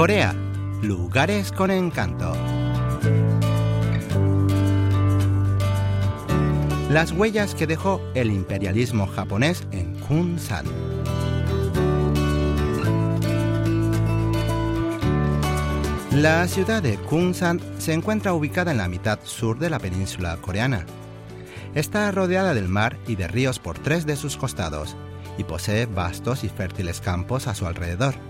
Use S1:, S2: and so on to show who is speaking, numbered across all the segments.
S1: Corea, lugares con encanto. Las huellas que dejó el imperialismo japonés en Kunsan. La ciudad de Kunsan se encuentra ubicada en la mitad sur de la península coreana. Está rodeada del mar y de ríos por tres de sus costados y posee vastos y fértiles campos a su alrededor.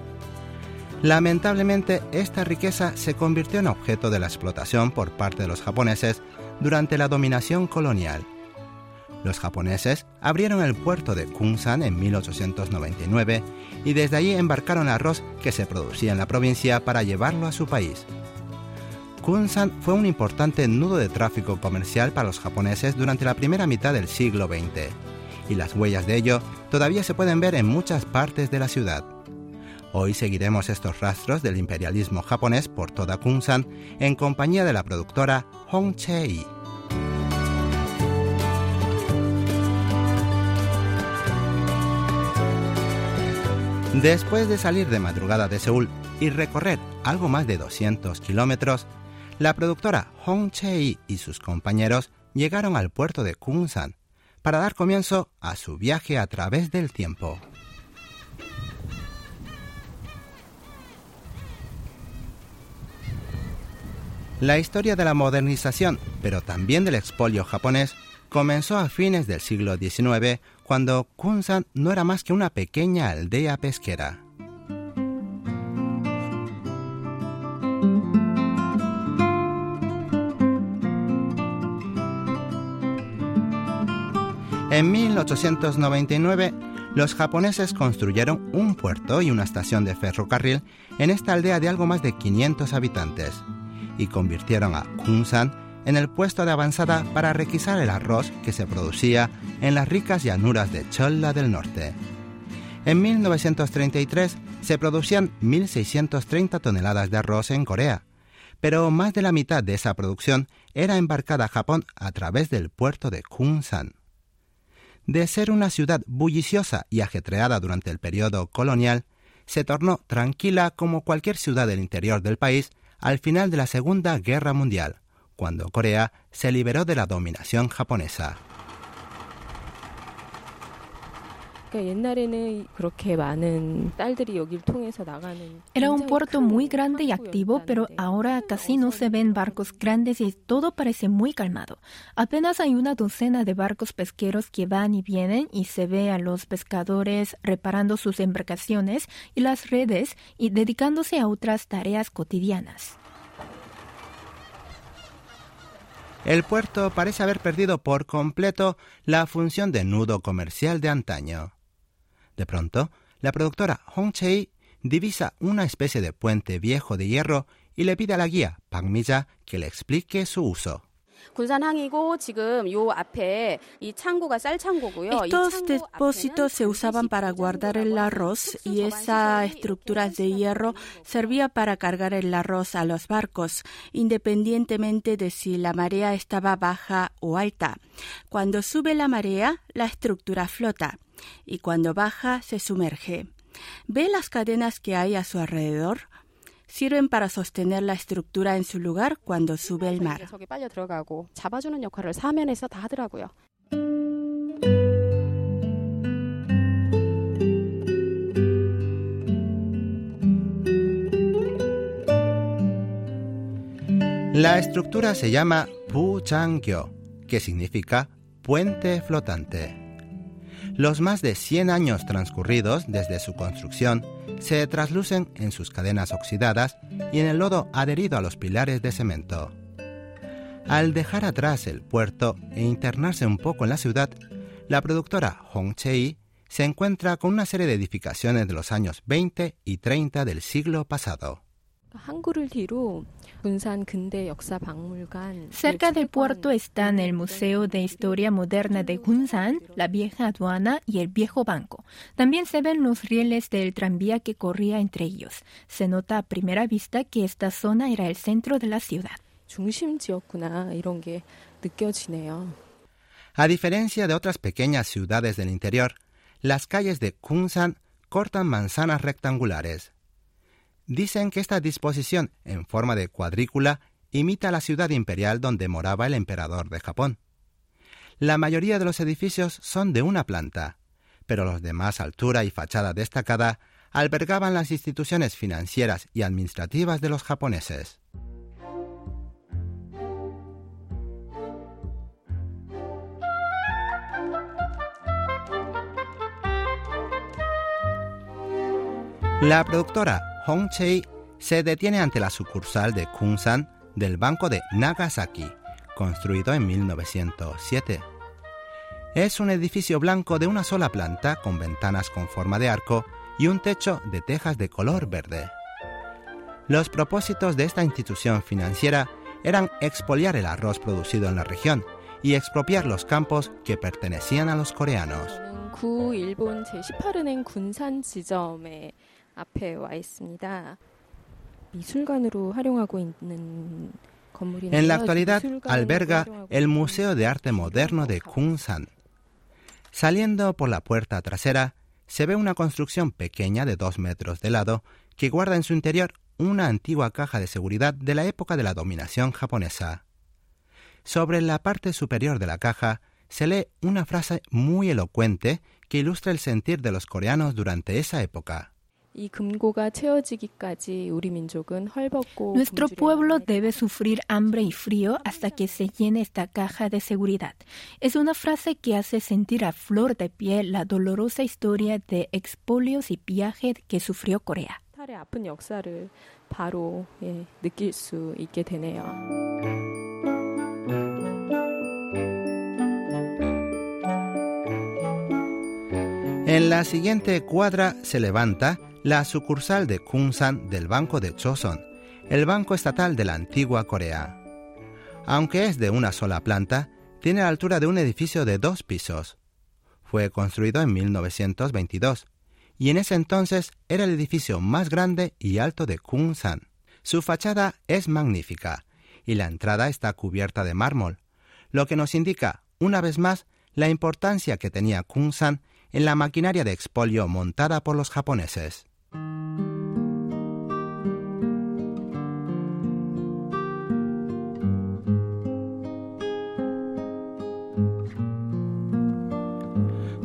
S1: Lamentablemente, esta riqueza se convirtió en objeto de la explotación por parte de los japoneses durante la dominación colonial. Los japoneses abrieron el puerto de Kunsan en 1899 y desde allí embarcaron arroz que se producía en la provincia para llevarlo a su país. Kunsan fue un importante nudo de tráfico comercial para los japoneses durante la primera mitad del siglo XX, y las huellas de ello todavía se pueden ver en muchas partes de la ciudad. Hoy seguiremos estos rastros del imperialismo japonés por toda Kunsan en compañía de la productora Hong Chei. Después de salir de madrugada de Seúl y recorrer algo más de 200 kilómetros, la productora Hong Chei y sus compañeros llegaron al puerto de Kunsan para dar comienzo a su viaje a través del tiempo. La historia de la modernización, pero también del expolio japonés, comenzó a fines del siglo XIX cuando Kunsan no era más que una pequeña aldea pesquera. En 1899, los japoneses construyeron un puerto y una estación de ferrocarril en esta aldea de algo más de 500 habitantes y convirtieron a Kunsan en el puesto de avanzada para requisar el arroz que se producía en las ricas llanuras de Cholla del norte. En 1933 se producían 1.630 toneladas de arroz en Corea, pero más de la mitad de esa producción era embarcada a Japón a través del puerto de Kunsan. De ser una ciudad bulliciosa y ajetreada durante el periodo colonial, se tornó tranquila como cualquier ciudad del interior del país al final de la Segunda Guerra Mundial, cuando Corea se liberó de la dominación japonesa.
S2: Era un puerto muy grande y activo, pero ahora casi no se ven barcos grandes y todo parece muy calmado. Apenas hay una docena de barcos pesqueros que van y vienen y se ve a los pescadores reparando sus embarcaciones y las redes y dedicándose a otras tareas cotidianas.
S1: el puerto parece haber perdido por completo la función de nudo comercial de antaño. De pronto, la productora Hong Chei divisa una especie de puente viejo de hierro y le pide a la guía Pang Mija que le explique su uso.
S3: Estos depósitos se usaban para guardar el arroz y esa estructura de hierro servía para cargar el arroz a los barcos, independientemente de si la marea estaba baja o alta. Cuando sube la marea, la estructura flota y cuando baja se sumerge. ¿Ve las cadenas que hay a su alrededor? Sirven para sostener la estructura en su lugar cuando sube el mar.
S1: La estructura se llama Pu Changyo, que significa puente flotante. Los más de 100 años transcurridos desde su construcción se traslucen en sus cadenas oxidadas y en el lodo adherido a los pilares de cemento. Al dejar atrás el puerto e internarse un poco en la ciudad, la productora Hong Chei se encuentra con una serie de edificaciones de los años 20 y 30 del siglo pasado.
S2: Cerca del puerto están el Museo de Historia Moderna de Gunsan, la vieja aduana y el viejo banco. También se ven los rieles del tranvía que corría entre ellos. Se nota a primera vista que esta zona era el centro de la ciudad.
S1: A diferencia de otras pequeñas ciudades del interior, las calles de Kunsan cortan manzanas rectangulares Dicen que esta disposición en forma de cuadrícula imita la ciudad imperial donde moraba el emperador de Japón. La mayoría de los edificios son de una planta, pero los de más altura y fachada destacada albergaban las instituciones financieras y administrativas de los japoneses. La productora Hong Chei se detiene ante la sucursal de Kunsan del Banco de Nagasaki, construido en 1907. Es un edificio blanco de una sola planta con ventanas con forma de arco y un techo de tejas de color verde. Los propósitos de esta institución financiera eran expoliar el arroz producido en la región y expropiar los campos que pertenecían a los coreanos. En la actualidad alberga el Museo de Arte Moderno de Kunsan. Saliendo por la puerta trasera se ve una construcción pequeña de dos metros de lado que guarda en su interior una antigua caja de seguridad de la época de la dominación japonesa. Sobre la parte superior de la caja se lee una frase muy elocuente que ilustra el sentir de los coreanos durante esa época.
S2: Nuestro pueblo debe sufrir hambre y frío hasta que se llene esta caja de seguridad. Es una frase que hace sentir a flor de piel la dolorosa historia de expolios y viaje que sufrió Corea.
S1: En la siguiente cuadra se levanta la sucursal de Kunsan del Banco de Choson, el banco estatal de la antigua Corea. Aunque es de una sola planta, tiene la altura de un edificio de dos pisos. Fue construido en 1922 y en ese entonces era el edificio más grande y alto de Kunsan. Su fachada es magnífica y la entrada está cubierta de mármol, lo que nos indica, una vez más, la importancia que tenía Kunsan en la maquinaria de expolio montada por los japoneses.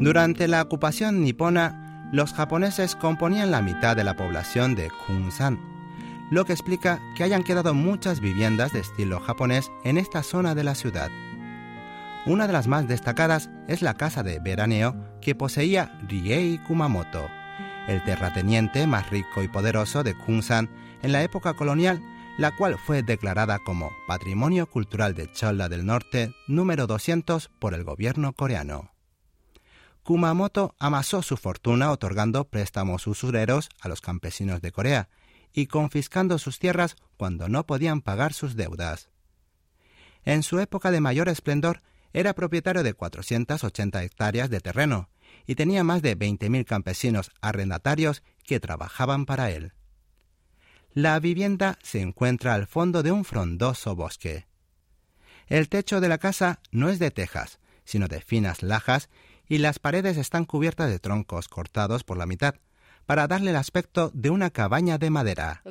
S1: Durante la ocupación nipona, los japoneses componían la mitad de la población de Kunsan, lo que explica que hayan quedado muchas viviendas de estilo japonés en esta zona de la ciudad. Una de las más destacadas es la casa de veraneo que poseía Riei Kumamoto, el terrateniente más rico y poderoso de Kunsan en la época colonial, la cual fue declarada como Patrimonio Cultural de Cholla del Norte número 200 por el gobierno coreano. Kumamoto amasó su fortuna otorgando préstamos usureros a los campesinos de Corea y confiscando sus tierras cuando no podían pagar sus deudas. En su época de mayor esplendor, era propietario de 480 hectáreas de terreno y tenía más de 20.000 campesinos arrendatarios que trabajaban para él. La vivienda se encuentra al fondo de un frondoso bosque. El techo de la casa no es de tejas, sino de finas lajas y las paredes están cubiertas de troncos cortados por la mitad, para darle el aspecto de una cabaña de madera.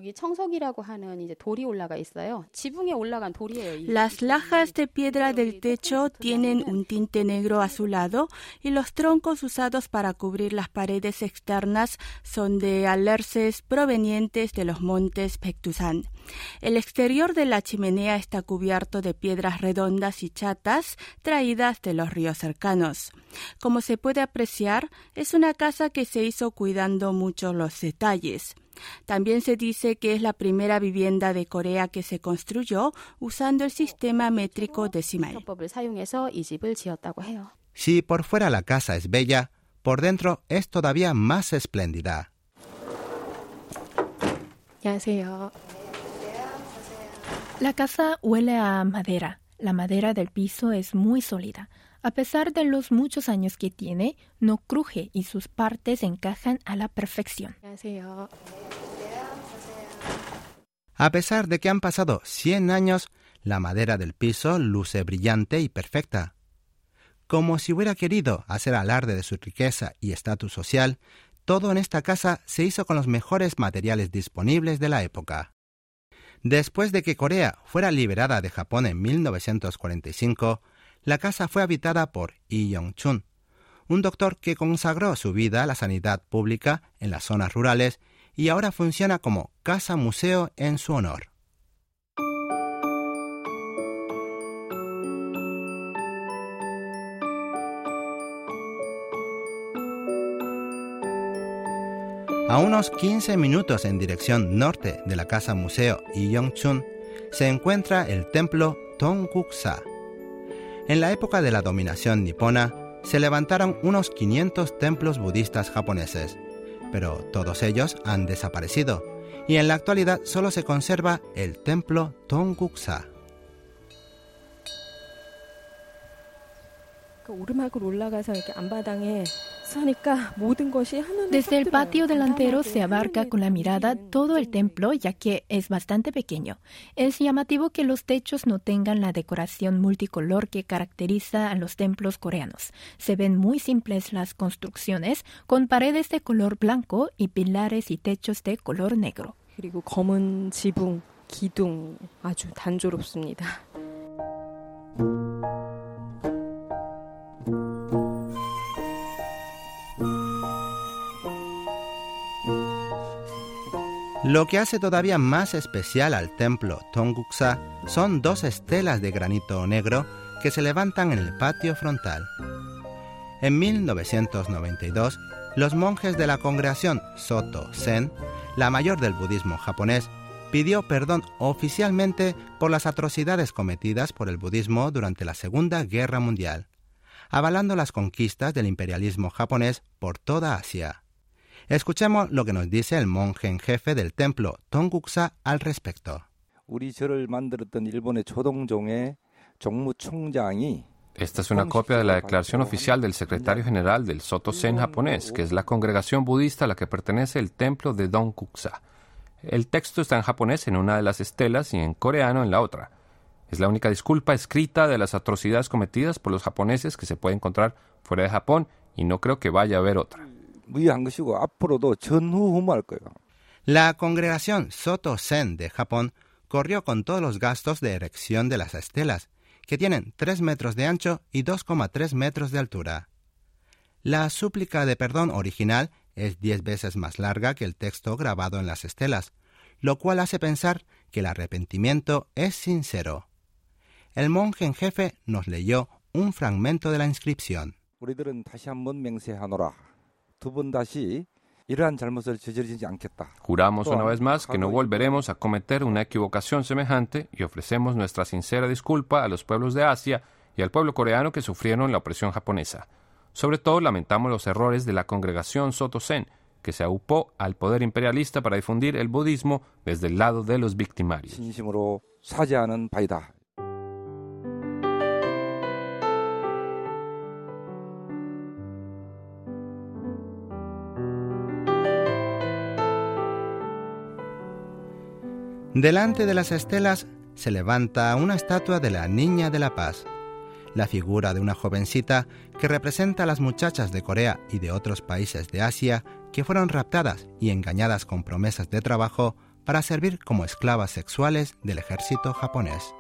S3: Las lajas de piedra del techo tienen un tinte negro azulado y los troncos usados para cubrir las paredes externas son de alerces provenientes de los montes Pektusan. El exterior de la chimenea está cubierto de piedras redondas y chatas traídas de los ríos cercanos. Como se puede apreciar, es una casa que se hizo cuidando mucho los detalles. También se dice que es la primera vivienda de Corea que se construyó usando el sistema métrico decimal.
S1: Si por fuera la casa es bella, por dentro es todavía más espléndida.
S2: La casa huele a madera. La madera del piso es muy sólida. A pesar de los muchos años que tiene, no cruje y sus partes encajan a la perfección.
S1: A pesar de que han pasado 100 años, la madera del piso luce brillante y perfecta. Como si hubiera querido hacer alarde de su riqueza y estatus social, todo en esta casa se hizo con los mejores materiales disponibles de la época. Después de que Corea fuera liberada de Japón en 1945, la casa fue habitada por Lee Yong-chun, un doctor que consagró su vida a la sanidad pública en las zonas rurales y ahora funciona como casa museo en su honor. A unos 15 minutos en dirección norte de la casa museo Yongchun se encuentra el templo Tongkuksa. En la época de la dominación nipona se levantaron unos 500 templos budistas japoneses, pero todos ellos han desaparecido y en la actualidad solo se conserva el templo Tongkuksa.
S2: Desde el patio delantero se abarca con la mirada todo el templo ya que es bastante pequeño. Es llamativo que los techos no tengan la decoración multicolor que caracteriza a los templos coreanos. Se ven muy simples las construcciones con paredes de color blanco y pilares y techos de color negro.
S1: Lo que hace todavía más especial al templo Tonguksa son dos estelas de granito negro que se levantan en el patio frontal. En 1992, los monjes de la congregación Soto Zen, la mayor del budismo japonés, pidió perdón oficialmente por las atrocidades cometidas por el budismo durante la Segunda Guerra Mundial, avalando las conquistas del imperialismo japonés por toda Asia. Escuchemos lo que nos dice el monje en jefe del templo Tonguksa al respecto.
S4: Esta es una copia de la declaración oficial del secretario general del Soto Zen japonés, que es la congregación budista a la que pertenece el templo de Dongkuksa. El texto está en japonés en una de las estelas y en coreano en la otra. Es la única disculpa escrita de las atrocidades cometidas por los japoneses que se puede encontrar fuera de Japón y no creo que vaya a haber otra.
S1: La congregación Soto Zen de Japón corrió con todos los gastos de erección de las estelas, que tienen 3 metros de ancho y 2,3 metros de altura. La súplica de perdón original es 10 veces más larga que el texto grabado en las estelas, lo cual hace pensar que el arrepentimiento es sincero. El monje en jefe nos leyó un fragmento de la inscripción.
S4: Juramos una vez más que no volveremos a cometer una equivocación semejante y ofrecemos nuestra sincera disculpa a los pueblos de Asia y al pueblo coreano que sufrieron la opresión japonesa. Sobre todo lamentamos los errores de la congregación Soto Zen, que se aupó al poder imperialista para difundir el budismo desde el lado de los victimarios.
S1: Delante de las estelas se levanta una estatua de la Niña de la Paz, la figura de una jovencita que representa a las muchachas de Corea y de otros países de Asia que fueron raptadas y engañadas con promesas de trabajo para servir como esclavas sexuales del ejército japonés.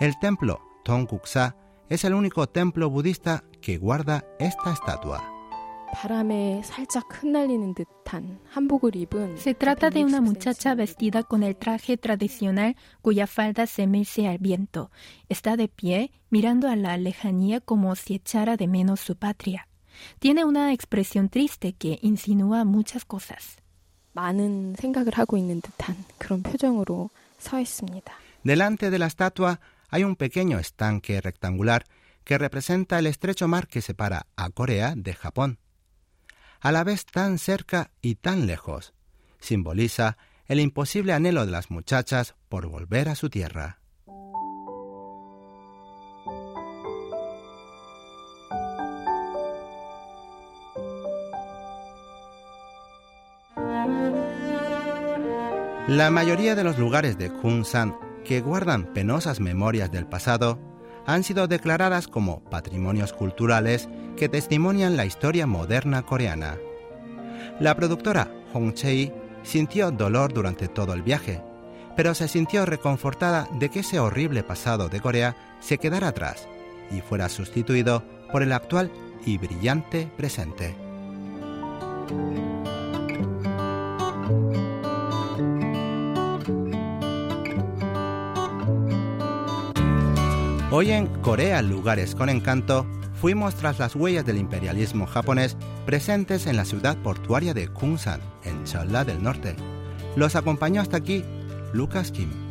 S1: El templo Tongkuksa es el único templo budista que guarda esta estatua.
S2: Se trata de una muchacha vestida con el traje tradicional cuya falda se mece al viento. Está de pie, mirando a la lejanía como si echara de menos su patria. Tiene una expresión triste que insinúa muchas cosas.
S1: Delante de la estatua hay un pequeño estanque rectangular que representa el estrecho mar que separa a Corea de Japón a la vez tan cerca y tan lejos. Simboliza el imposible anhelo de las muchachas por volver a su tierra. La mayoría de los lugares de Kunsan que guardan penosas memorias del pasado han sido declaradas como patrimonios culturales que testimonian la historia moderna coreana. La productora Hong Chei sintió dolor durante todo el viaje, pero se sintió reconfortada de que ese horrible pasado de Corea se quedara atrás y fuera sustituido por el actual y brillante presente. Hoy en Corea Lugares con Encanto fuimos tras las huellas del imperialismo japonés presentes en la ciudad portuaria de Kunsan, en Cholla del Norte. Los acompañó hasta aquí Lucas Kim.